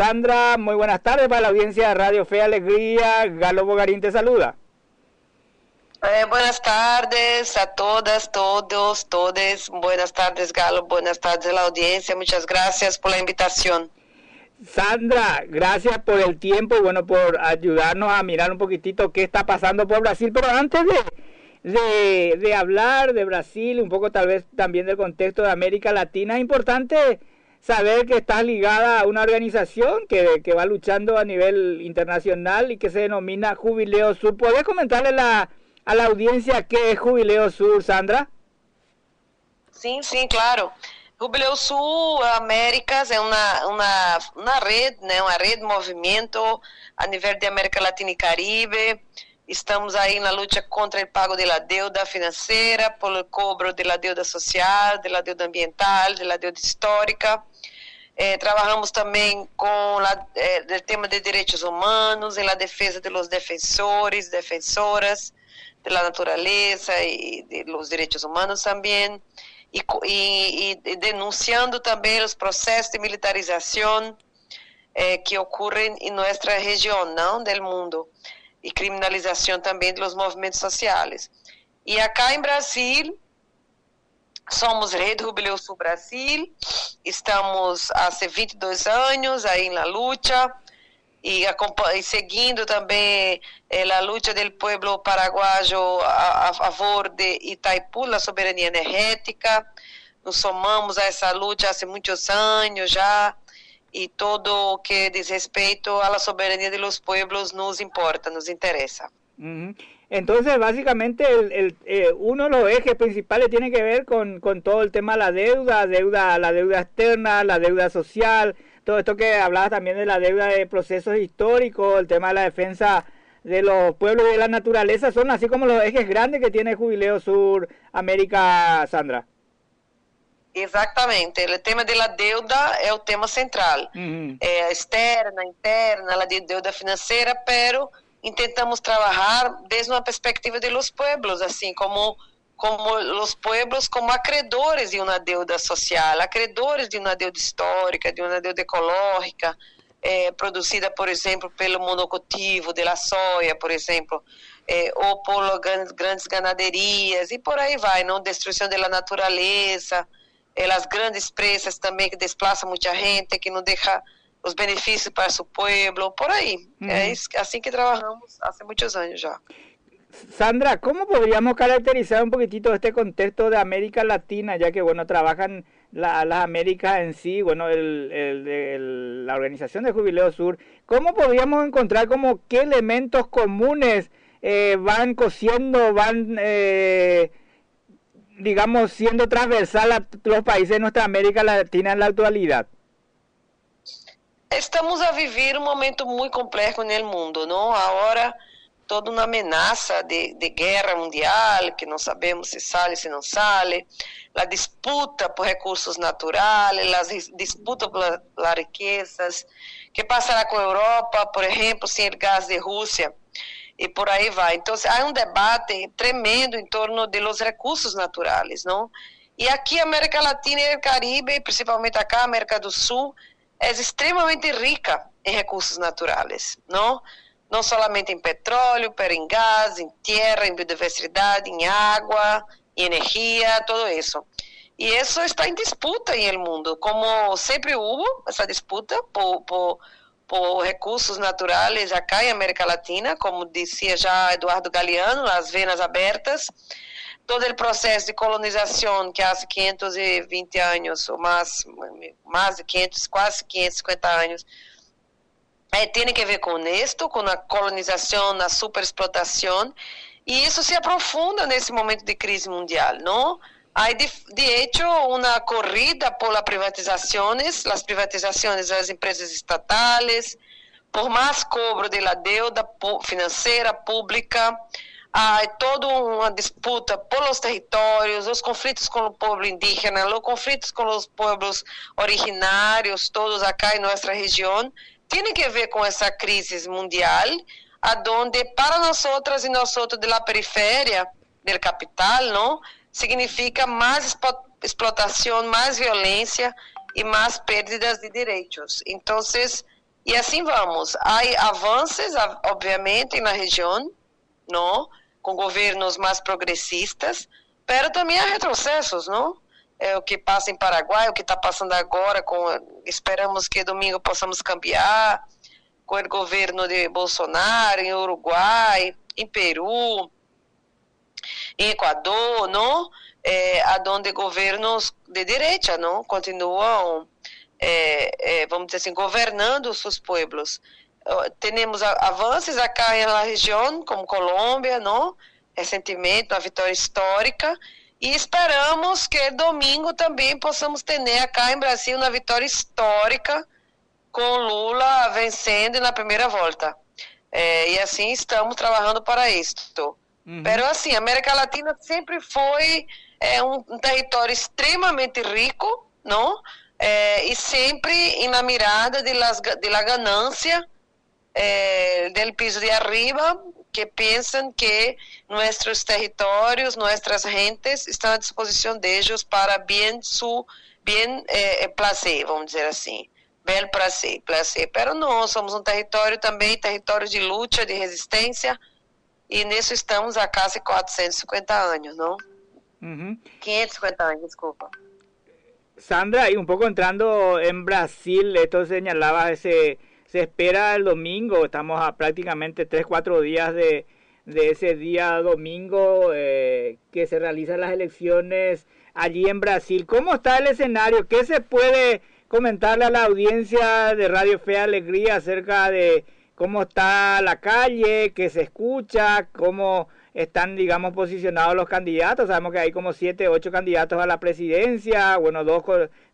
Sandra, muy buenas tardes para la audiencia de Radio Fe Alegría. Galo Bogarín te saluda. Eh, buenas tardes a todas, todos, todes. Buenas tardes, Galo. Buenas tardes a la audiencia. Muchas gracias por la invitación. Sandra, gracias por el tiempo y bueno, por ayudarnos a mirar un poquitito qué está pasando por Brasil. Pero antes de, de, de hablar de Brasil, un poco tal vez también del contexto de América Latina, es importante saber que estás ligada a una organización que, que va luchando a nivel internacional y que se denomina Jubileo Sur. ¿Puedes comentarle la, a la audiencia qué es Jubileo Sur, Sandra? Sim, sim, claro. Jubileu Sul Américas é uma, uma, uma rede, né, uma rede de movimento a nível de América Latina e Caribe. Estamos aí na luta contra o pago da deuda financeira, pelo cobro da deuda social, da deuda ambiental, da deuda histórica. Eh, trabalhamos também com la, o tema de direitos humanos, em la defesa dos defensores, defensoras da natureza e dos direitos humanos também, e, e, e, denunciando também os processos de militarização eh, que ocorrem em nossa região, não, do mundo, e criminalização também dos movimentos sociais. E acá em Brasil, Somos Rede Jubileu Sul Brasil, estamos há 22 anos aí na luta e, e seguindo também eh, a luta do povo paraguaio a, a, favor de Itaipu, a soberania energética. Nos somamos a essa luta há muitos anos já e todo o que diz respeito à soberania dos povos nos importa, nos interessa. Uhum. Entonces, básicamente, el, el eh, uno de los ejes principales tiene que ver con, con, todo el tema de la deuda, deuda, la deuda externa, la deuda social, todo esto que hablaba también de la deuda de procesos históricos, el tema de la defensa de los pueblos y de la naturaleza, son así como los ejes grandes que tiene Jubileo Sur América, Sandra. Exatamente, o tema da deuda é o tema central. Uhum. É externa, interna, a deuda financeira, pero intentamos trabalhar desde uma perspectiva de los pueblos, assim como como os pueblos como acreedores de uma deuda social, acreedores de uma deuda histórica, de uma deuda ecológica, eh, produzida, por exemplo, pelo monocultivo da soja, por exemplo, eh, ou por grandes, ganaderias, e por aí vai, não? destruição da natureza, eh, as grandes presas também que desplaçam muita gente, que não deixa os benefícios para seu povo, por. Uhum. É assim que trabalhamos há muitos anos já. Sandra, ¿cómo podríamos caracterizar un poquitito este contexto de América Latina, ya que, bueno, trabajan la, las Américas en sí, bueno, el, el, el, la organización de Jubileo Sur, ¿cómo podríamos encontrar como qué elementos comunes eh, van cosiendo, van, eh, digamos, siendo transversal a los países de nuestra América Latina en la actualidad? Estamos a vivir um momento muito complexo no mundo, não? Agora toda uma ameaça de, de guerra mundial, que não sabemos se sai, se não sai, a disputa por recursos naturais, a disputa por riquezas, que passará com a Europa, por exemplo, sem o gás de Rússia, e por aí vai. Então, há um debate tremendo em torno de los recursos naturais, não? E aqui, América Latina e Caribe, principalmente acá, América do Sul, é extremamente rica em recursos naturais, não? Não somente em petróleo, pero em gás, em terra, em biodiversidade, em água, em energia, tudo isso. E isso está em disputa em el mundo, como sempre houve essa disputa por, por, por recursos naturais acá em América Latina, como dizia já Eduardo Galeano, as venas abertas, todo o processo de colonização que há 520 anos, ou mais, mais de 500, quase 550 anos, é, tem que ver com isto, com a colonização, a superexplotação, e isso se aprofunda nesse momento de crise mundial, não? Há, de, de hecho, uma corrida por privatizações, as privatizações das empresas estatais, por mais cobro de la deuda financeira pública, há toda uma disputa pelos territórios, os conflitos com o povo indígena, os conflitos com os povos originários, todos acá em nossa região, tem que ver com essa crise mundial, aonde para nós outras e nós outros da periferia do capital, não, significa mais explotação, mais violência e mais perdas de direitos. Então, E assim vamos. Há avanços, obviamente, na região, não? Com governos mais progressistas, mas também há retrocessos, não? É o que passa em Paraguai, o que está passando agora, com, esperamos que domingo possamos cambiar, com o governo de Bolsonaro em Uruguai, em Peru, em Equador, não? É, aonde governos de direita, não? Continuam, é, é, vamos dizer assim, governando seus pueblos temos avanços aqui na região, como Colômbia, não? recentemente, uma vitória histórica, e esperamos que domingo também possamos ter aqui em Brasil uma vitória histórica com Lula vencendo na primeira volta. É, e assim estamos trabalhando para isto. Uhum. Mas assim, a América Latina sempre foi é, um, um território extremamente rico, não? É, e sempre na mirada de, las, de la ganância eh, del piso de arriba que piensan que nuestros territorios, nuestras gentes están a disposición de ellos para bien su bien eh, placer, vamos dizer assim. Bel prazer, prazer. Pero não, somos um território também, território de luta, de resistência, e nisso estamos há quase 450 anos, não? Uhum. 550 anos, desculpa. Sandra, y un poco entrando en Brasil, esto señalaba ese se espera el domingo, estamos a prácticamente 3, 4 días de, ese día domingo eh, que se realizan las elecciones allí en Brasil. ¿Cómo está el escenario? ¿Qué se puede comentarle a la audiencia de Radio Fe Alegría acerca de cómo está la calle, qué se escucha, cómo están, digamos, posicionados los candidatos? Sabemos que hay como siete, ocho candidatos a la presidencia, bueno, dos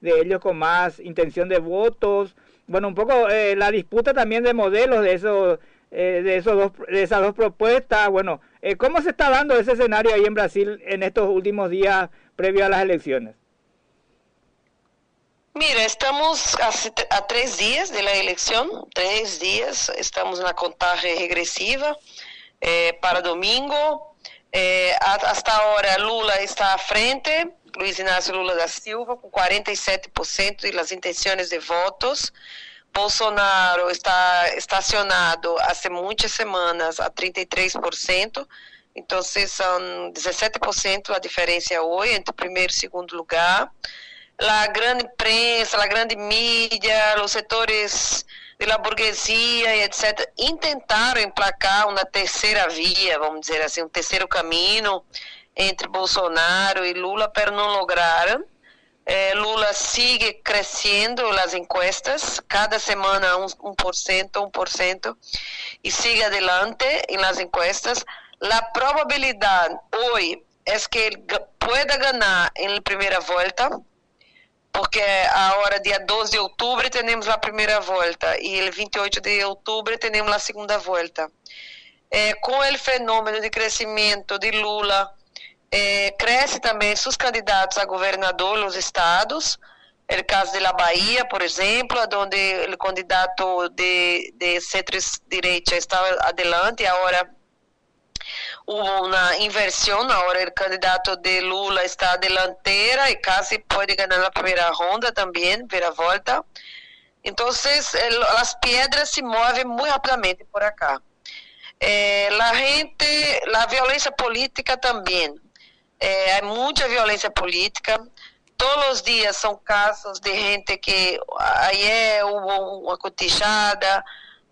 de ellos con más intención de votos bueno, un poco eh, la disputa también de modelos de esos, eh, de esos dos, de esas dos propuestas. Bueno, eh, ¿cómo se está dando ese escenario ahí en Brasil en estos últimos días previo a las elecciones? Mira, estamos a, a tres días de la elección, tres días, estamos en la contaje regresiva eh, para domingo. Eh, hasta ahora Lula está à frente, Luiz Inácio Lula da Silva, com 47% das intenções de votos. Bolsonaro está estacionado há muitas semanas a 33%, então são 17% a diferença hoje entre primeiro e segundo lugar. A grande imprensa, a grande mídia, os setores da burguesia e etc., intentaram emplacar uma terceira via, vamos dizer assim, um terceiro caminho entre Bolsonaro e Lula, mas não lograram. Eh, Lula sigue crescendo nas encuestas, cada semana um, 1%, 1%, e sigue adelante nas encuestas. A probabilidade hoje é que ele pueda ganhar em primeira volta, porque agora, dia 12 de outubro, temos a primeira volta, e el 28 de outubro, temos a segunda volta. Eh, com o fenômeno de crescimento de Lula, é, cresce também seus candidatos a governador nos estados. o caso de La Bahia, por exemplo, onde o candidato de, de centro-direita estava adelante, agora uma inversão, agora o candidato de Lula está à delantera e quase pode ganhar na primeira ronda também, primeira volta. Então, as pedras se movem muito rapidamente por acá. Eh, a gente, a violência política também é, muita violência política. Todos os dias são casos de gente que ayer houve uma cotichada,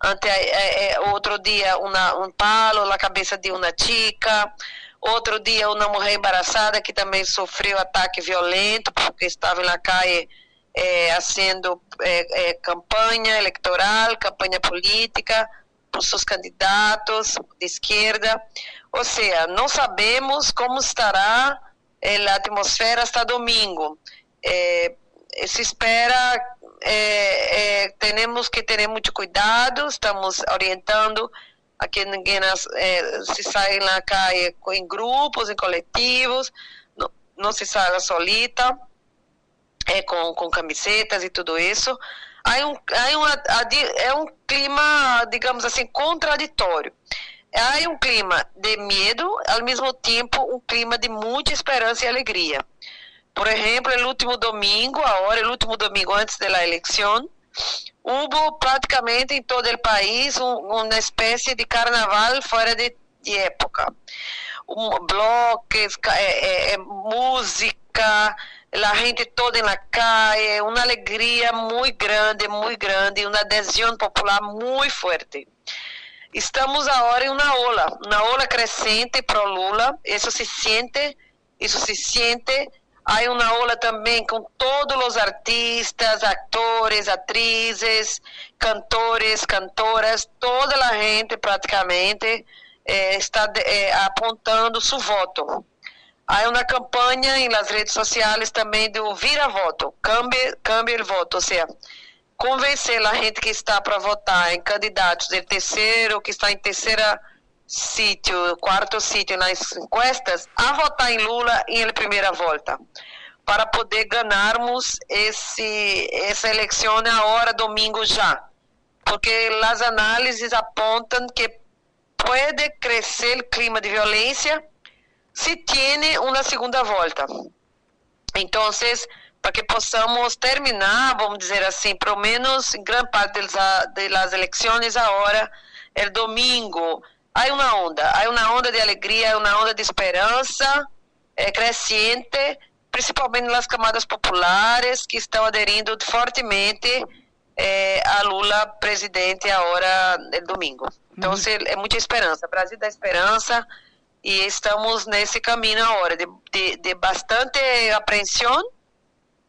ante, é, é, outro dia uma, um palo na cabeça de uma chica, outro dia uma mulher embaraçada que também sofreu ataque violento porque estava na calle é, fazendo é, é, campanha eleitoral, campanha política para os seus candidatos de esquerda. Ou seja, não sabemos como estará eh, a atmosfera hasta domingo. Eh, se espera, eh, temos que ter muito cuidado, estamos orientando a que ninguém se saia na calle em grupos, em coletivos, não, não se saia solita, com, com camisetas e tudo isso. Há um, há uma, é um clima, digamos assim, contraditório. Há um clima de medo, ao mesmo tempo um clima de muita esperança e alegria. Por exemplo, no último domingo, agora, no último domingo antes da eleição, houve praticamente em todo o país um, uma espécie de carnaval fora de, de época. Um, bloques, é, é, música, a gente toda na calle, uma alegria muito grande, muito grande, uma adesão popular muito forte. Estamos agora em uma ola, uma ola crescente pro Lula, isso se sente, isso se sente Há uma aula também com todos os artistas, atores, atrizes, cantores, cantoras, toda a gente praticamente eh, está eh, apontando seu voto. Há uma campanha nas redes sociais também do vira voto, cambie o voto, ou seja, convencer a gente que está para votar em candidatos de terceiro, que está em terceira sítio, quarto sítio nas encuestas, a votar em Lula em primeira volta, para poder ganharmos esse, essa eleição agora, domingo já. Porque as análises apontam que pode crescer o clima de violência se tem uma segunda volta. Então, para que possamos terminar, vamos dizer assim, pelo menos em grande parte das eleições agora, é domingo, há uma onda, há uma onda de alegria, uma onda de esperança é, crescente, principalmente nas camadas populares que estão aderindo fortemente é, a Lula presidente agora no domingo. Então, uhum. é muita esperança. Brasil da esperança e estamos nesse caminho agora de, de, de bastante apreensão,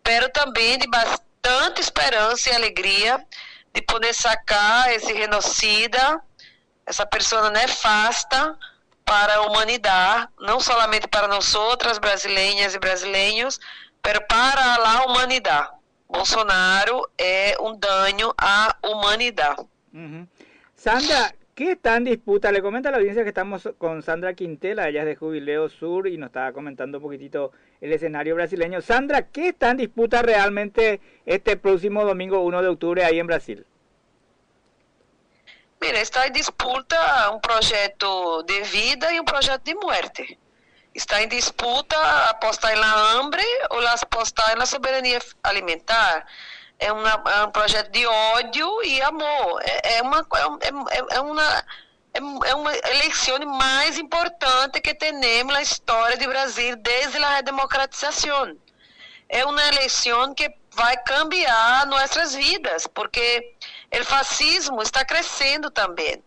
pero também de bastante esperança e alegria de poder sacar esse genocida essa pessoa nefasta para a humanidade, não somente para nós outras brasileiras e brasileiros, mas para a humanidade. Bolsonaro é um dano à humanidade. Uhum. Sandra, ¿qué está en disputa? Le comento a la audiencia que estamos con Sandra Quintela, ella es de Jubileo Sur y nos estaba comentando un poquitito el escenario brasileño. Sandra, ¿qué está en disputa realmente este próximo domingo 1 de octubre ahí en Brasil? Mira, está em disputa um projeto de vida e um projeto de morte. Está em disputa apostar na hambre ou apostar na soberania alimentar. É, uma, é um projeto de ódio e amor. É, é uma, é, é, é uma, é, é uma eleição mais importante que temos na história do Brasil desde a democratização. É uma eleição que vai cambiar nossas vidas, porque o fascismo está crescendo também.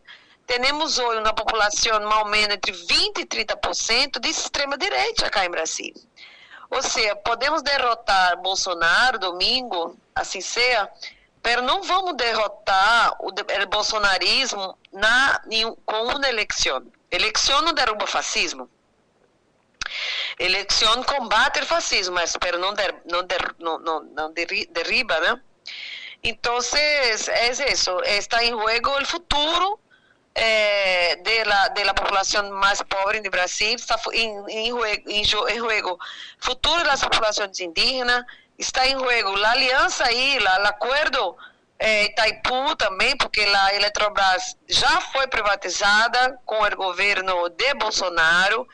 Temos hoje uma população mais ou menos entre 20% e 30% de extrema-direita aqui em Brasil. Ou seja, podemos derrotar Bolsonaro domingo, assim seja, mas não vamos derrotar o, o bolsonarismo na, com uma eleição. Eleição não derruba fascismo. Eleição combate o fascismo, mas não, der, não, der, não, não, não derriba, né? Entonces, es eso, está en juego el futuro eh, de, la, de la pobre de Brasil, está en juego el futuro de las poblaciones indígenas, está en juego la alianza ahí, la, el acuerdo eh, Itaipu também, porque a Eletrobras já foi privatizada com o governo de Bolsonaro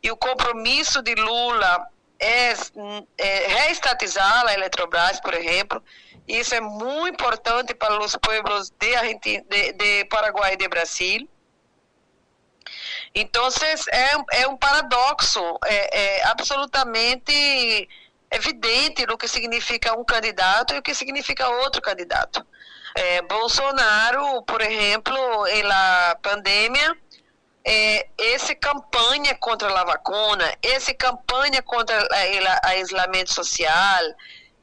e o compromisso de Lula é, é reestatizar a Eletrobras, por exemplo. Isso é muito importante para os povos de, Argentina, de, de Paraguai e de Brasil. Então, é, é um paradoxo é, é absolutamente evidente o que significa um candidato e o que significa outro candidato. É, Bolsonaro, por exemplo, na pandemia, é, essa campanha contra a vacuna, essa campanha contra o isolamento social,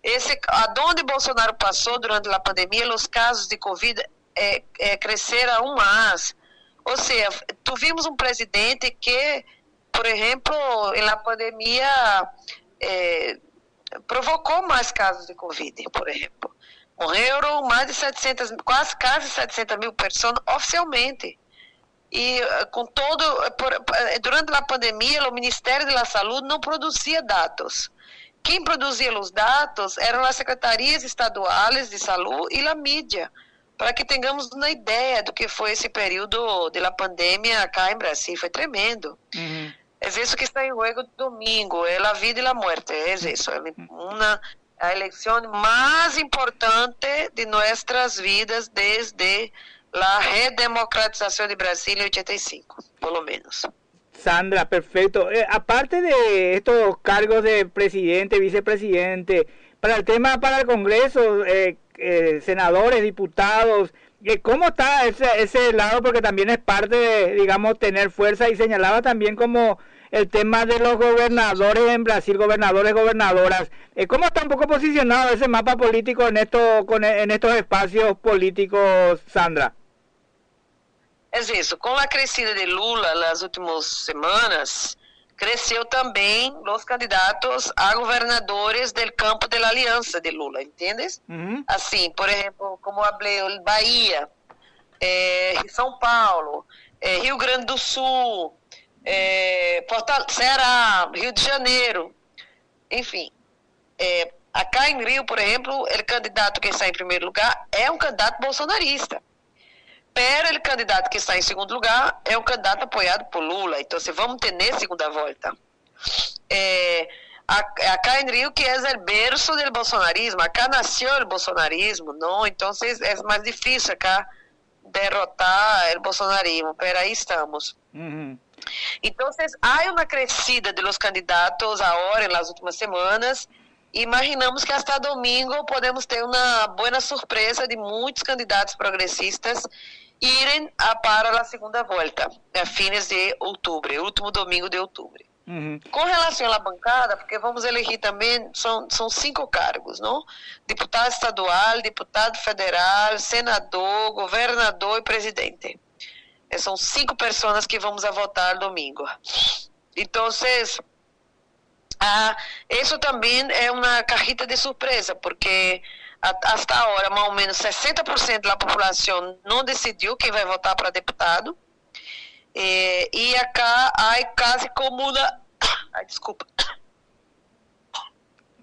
esse, aonde Bolsonaro passou durante a pandemia, os casos de Covid é, é, cresceram mais. Ou seja, tivemos um presidente que, por exemplo, na pandemia, é, provocou mais casos de Covid, por exemplo. Morreram mais de 700, quase, quase 700 mil pessoas oficialmente. E com todo, por, durante a pandemia, o Ministério da Saúde não produzia dados. Quem produzia os dados eram as secretarias estaduais de saúde e a mídia, para que tenhamos uma ideia do que foi esse período da pandemia cá em Brasil. Foi tremendo. Uhum. É isso que está em jogo domingo, é a vida e a morte, é isso. É uma, a eleição mais importante de nossas vidas desde a redemocratização de Brasília em 85, pelo menos. Sandra, perfecto. Eh, aparte de estos cargos de presidente, vicepresidente, para el tema para el Congreso, eh, eh, senadores, diputados, eh, ¿cómo está ese, ese lado? Porque también es parte digamos, tener fuerza y señalaba también como el tema de los gobernadores en Brasil, gobernadores, gobernadoras. Eh, ¿Cómo está un poco posicionado ese mapa político en, esto, con, en estos espacios políticos, Sandra? É isso. Com a crescida de Lula nas últimas semanas, cresceu também os candidatos a governadores do campo da aliança de Lula, entendes? Uhum. Assim, por exemplo, como falei, Bahia, é, São Paulo, é, Rio Grande do Sul, é, Portal, Ceará, Rio de Janeiro, enfim. É, acá em Rio, por exemplo, o candidato que está em primeiro lugar é um candidato bolsonarista. Pero o candidato que está em segundo lugar é um candidato apoiado por Lula. Então, se vamos ter na segunda volta. É, acá Rio que é o berço do bolsonarismo, acá nasceu o bolsonarismo, não? Então é mais difícil acá derrotar o bolsonarismo, mas aí estamos. Uhum. Então, há uma crescida de los candidatos agora, nas últimas semanas, imaginamos que até domingo podemos ter uma boa surpresa de muitos candidatos progressistas irem a, para a segunda volta, a fins de outubro, último domingo de outubro. Uhum. Com relação à bancada, porque vamos eleger também, são, são cinco cargos, não? Deputado estadual, deputado federal, senador, governador e presidente. São cinco pessoas que vamos a votar domingo. Então, ah, isso também é uma cajita de surpresa, porque até agora, mais ou menos 60% da população não decidiu quem vai votar para deputado. E, e acá há quase como uma. Ai, desculpa.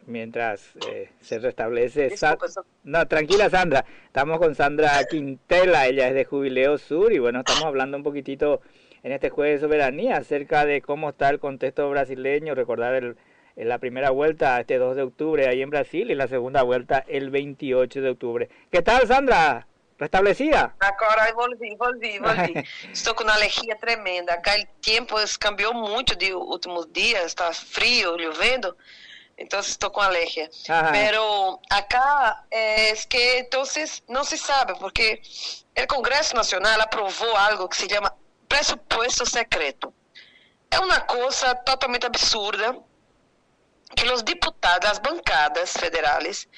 Mientras eh, se restablece. Disculpa, no, tranquila, Sandra. Estamos con Sandra Quintela. Ella es de Jubileo Sur. Y bueno, estamos hablando un poquitito en este jueves de soberanía acerca de cómo está el contexto brasileño. Recordar el en la primera vuelta este 2 de octubre ahí en Brasil y la segunda vuelta el 28 de octubre. ¿Qué tal, Sandra? ¿Restablecida? Agora volví, volví, volví. Estou com uma alergia tremenda. Acá o tempo cambiou muito de últimos dias, está frio, chovendo. Então estou com alergia. Ajá. Pero acá é que então não se sabe porque o Congresso Nacional aprovou algo que se chama pressuposto secreto. É uma coisa totalmente absurda que os deputados, as bancadas federais,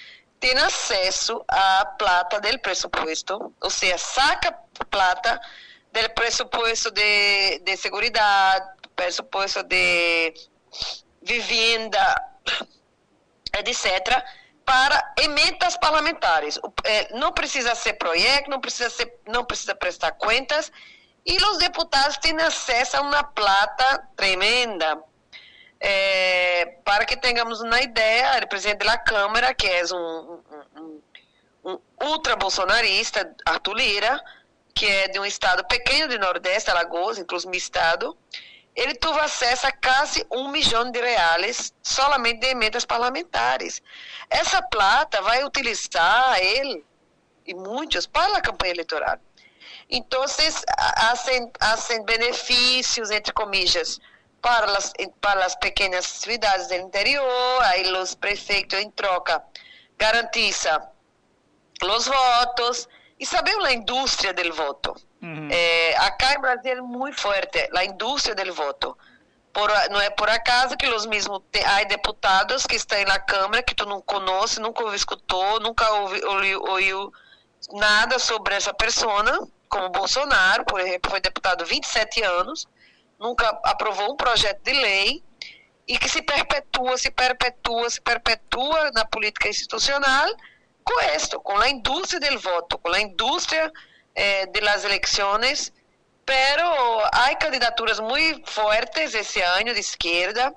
têm acesso à plata do pressuposto, ou seja, saca plata do pressuposto de, de segurança, pressuposto de vivenda, etc., para emendas parlamentares. Não precisa ser projeto, não precisa, ser, não precisa prestar contas, e os deputados têm acesso a uma plata tremenda é, para que tenhamos uma ideia, o presidente da Câmara, que é um, um, um ultra-bolsonarista, Arthur Lira, que é de um estado pequeno de Nordeste, Alagoas, inclusive meu estado, ele teve acesso a quase um milhão de reais somente de emendas parlamentares. Essa plata vai utilizar ele e muitos para a campanha eleitoral. Então, há benefícios, entre comillas, para las, para las pequeñas ciudades del interior, ahí los prefeitos en troca garantiza los votos y sabemos la industria del voto. Uhum. Eh, acá en Brasil es muy fuerte la industria del voto. Por, não é por acaso que os mesmos há deputados que estão na Câmara que tu não conhece, nunca ouviu, escutou, nunca ouviu, ouviu, ouviu nada sobre essa pessoa, como Bolsonaro, por exemplo, foi deputado 27 anos, nunca aprovou um projeto de lei e que se perpetua, se perpetua, se perpetua na política institucional com esto, com a indústria do voto, com a indústria eh, de las eleições, pero há candidaturas muito fortes esse ano de esquerda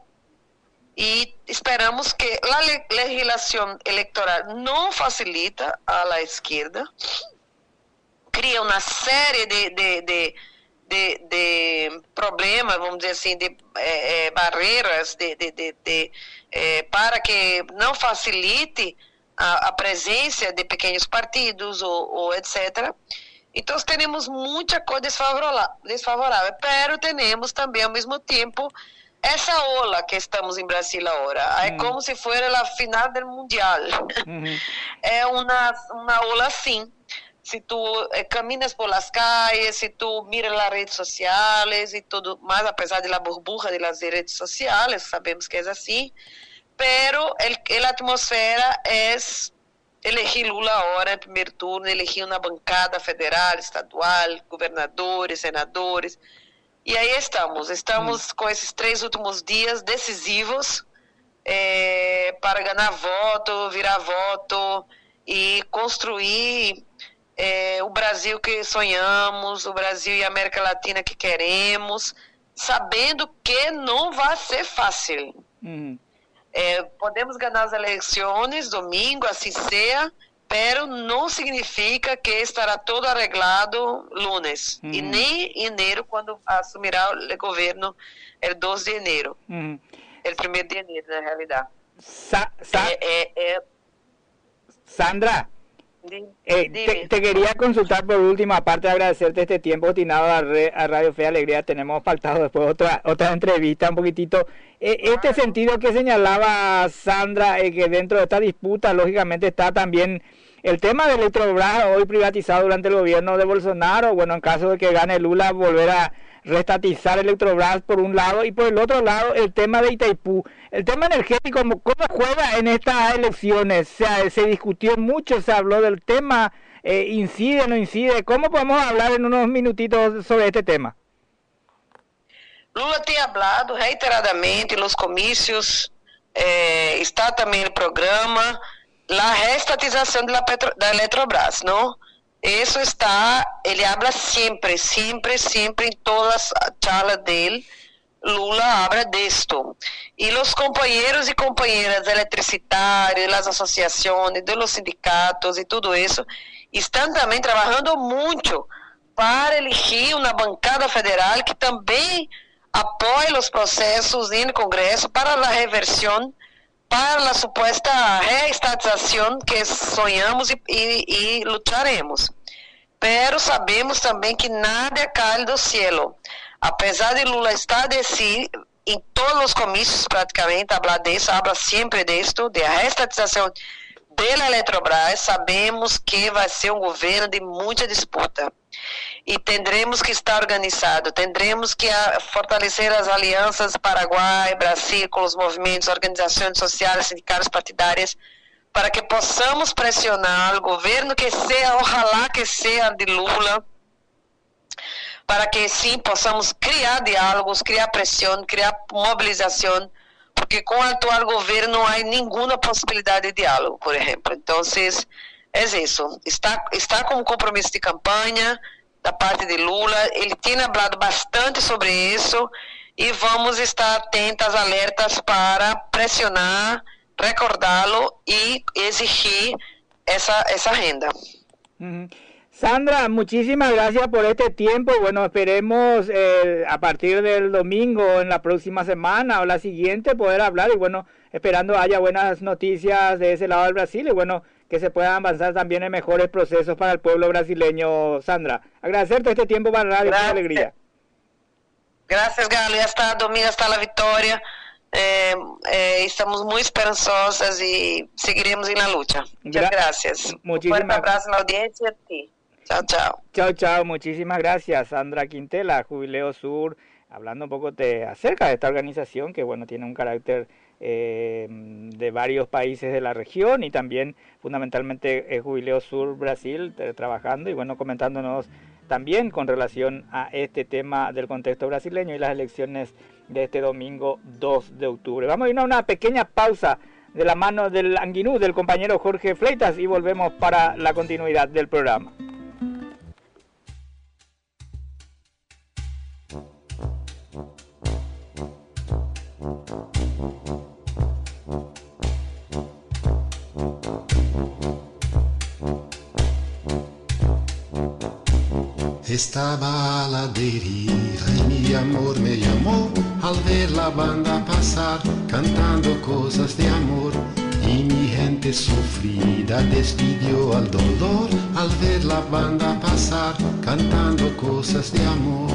e esperamos que a legislação eleitoral não facilita a la esquerda, cria uma série de, de, de de, de problemas, vamos dizer assim, de é, é, barreiras de, de, de é, para que não facilite a, a, presença de pequenos partidos ou, ou etc. Então, temos muita coisa desfavorável, pero temos também, ao mesmo tempo, essa ola que estamos em Brasil agora. É como se fosse a final do Mundial. Uhum. É uma, uma ola assim. Se tu eh, caminas por las calles, se tu miras as redes sociais e tudo mais, apesar da burbuja das redes sociais, sabemos que é assim, pero a atmosfera é elegir Lula agora em primeiro turno, elegir uma bancada federal, estadual, governadores, senadores. E aí estamos, estamos hum. com esses três últimos dias decisivos é, para ganhar voto, virar voto e construir é, o Brasil que sonhamos, o Brasil e a América Latina que queremos, sabendo que não vai ser fácil. Hum. É, podemos ganhar as eleições domingo, assim seja, pero não significa que estará todo arreglado lunes uhum. e nem janeiro quando assumirá o governo el 2 de janeiro uhum. el 1 de janeiro na realidade Sa Sa é, é, é... Sandra eh, te, te, quería consultar por última parte, agradecerte este tiempo destinado a, a, Radio Fe Alegría. Tenemos faltado después otra otra entrevista un poquitito. Eh, este sentido que señalaba Sandra, eh, que dentro de esta disputa, lógicamente, está también el tema del Electrobras hoy privatizado durante el gobierno de Bolsonaro, bueno, en caso de que gane Lula, volver a restatizar Electrobras por un lado y por el otro lado el tema de Itaipú. El tema energético, ¿cómo juega en estas elecciones? Se, se discutió mucho, se habló del tema, eh, incide no incide. ¿Cómo podemos hablar en unos minutitos sobre este tema? Lula tem hablado reiteradamente nos comícios, eh, está também no programa, la restatización de la, Petro, de Eletrobras, ¿no? Eso está, ele habla siempre, siempre, siempre en todas las charlas de él, Lula habla de esto. Y los compañeros y compañeras electricitarios, las asociaciones, de los sindicatos y todo eso, están también trabajando mucho para elegir una bancada federal que también apoie los procesos en el Congreso para la reversión para a suposta reestatização que sonhamos e, e, e lutaremos. Pero sabemos também que nada cai do cielo. Apesar de Lula estar desse, em todos os comícios praticamente, habla disso, habla sempre disso, de reestatização da Eletrobras, sabemos que vai ser um governo de muita disputa e teremos que estar organizado, teremos que ah, fortalecer as alianças Paraguai, Brasil, com os movimentos, organizações sociais, sindicatos partidárias, para que possamos pressionar o governo que seja, ojalá que seja de Lula, para que sim possamos criar diálogos, criar pressão, criar mobilização, porque com o atual governo não há nenhuma possibilidade de diálogo, por exemplo. Então, é isso. Está, está como compromisso de campanha, da parte de Lula. Ele tem falado bastante sobre isso e vamos estar atentas, alertas para pressionar, recordá-lo e exigir essa renda. Uhum. Sandra, muchísimas gracias por este tiempo. Bueno, esperemos eh, a partir del domingo, en la próxima semana o la siguiente, poder hablar y bueno, esperando haya buenas noticias de ese lado del Brasil y bueno, que se puedan avanzar también en mejores procesos para el pueblo brasileño, Sandra. Agradecerte este tiempo para Radio Gracias. Alegría. Gracias, Galo. Ya está domingo, está la victoria. Eh, eh, estamos muy esperanzosas y seguiremos en la lucha. Muchas Gra gracias. Muchísimas Un abrazo a la audiencia y a ti. Chao, chao. Chao, chao. Muchísimas gracias, Sandra Quintela, Jubileo Sur, hablando un poco de, acerca de esta organización que, bueno, tiene un carácter eh, de varios países de la región y también fundamentalmente el Jubileo Sur Brasil trabajando y bueno comentándonos también con relación a este tema del contexto brasileño y las elecciones de este domingo 2 de octubre. Vamos a ir a una pequeña pausa de la mano del Anguinú, del compañero Jorge Fleitas y volvemos para la continuidad del programa. Estaba a ladeiria e mi amor me llamó al ver la banda pasar cantando cosas de amor. Y mi gente sufrida despidió al dolor al ver la banda pasar cantando cosas de amor.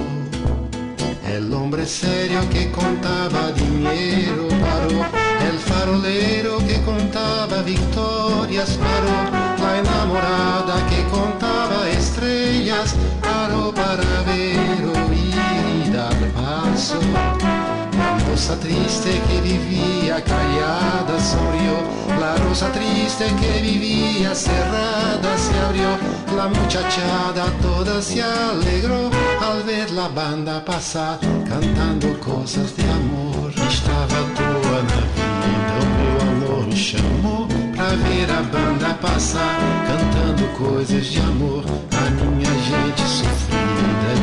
El hombre serio que contaba dinero paró, el farolero que contaba victorias paró, la enamorada que contaba paró para ver, oír y dar paso. La rosa triste que vivía callada sonrió, la rosa triste que vivía cerrada se abrió, la muchachada toda se alegró al ver la banda pasar cantando cosas de amor. Estava à na vida, o meu amor me chamou ver a banda passar cantando coisas de amor. A minha gente sofrida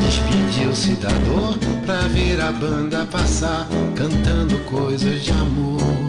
despediu-se da dor pra ver a banda passar cantando coisas de amor.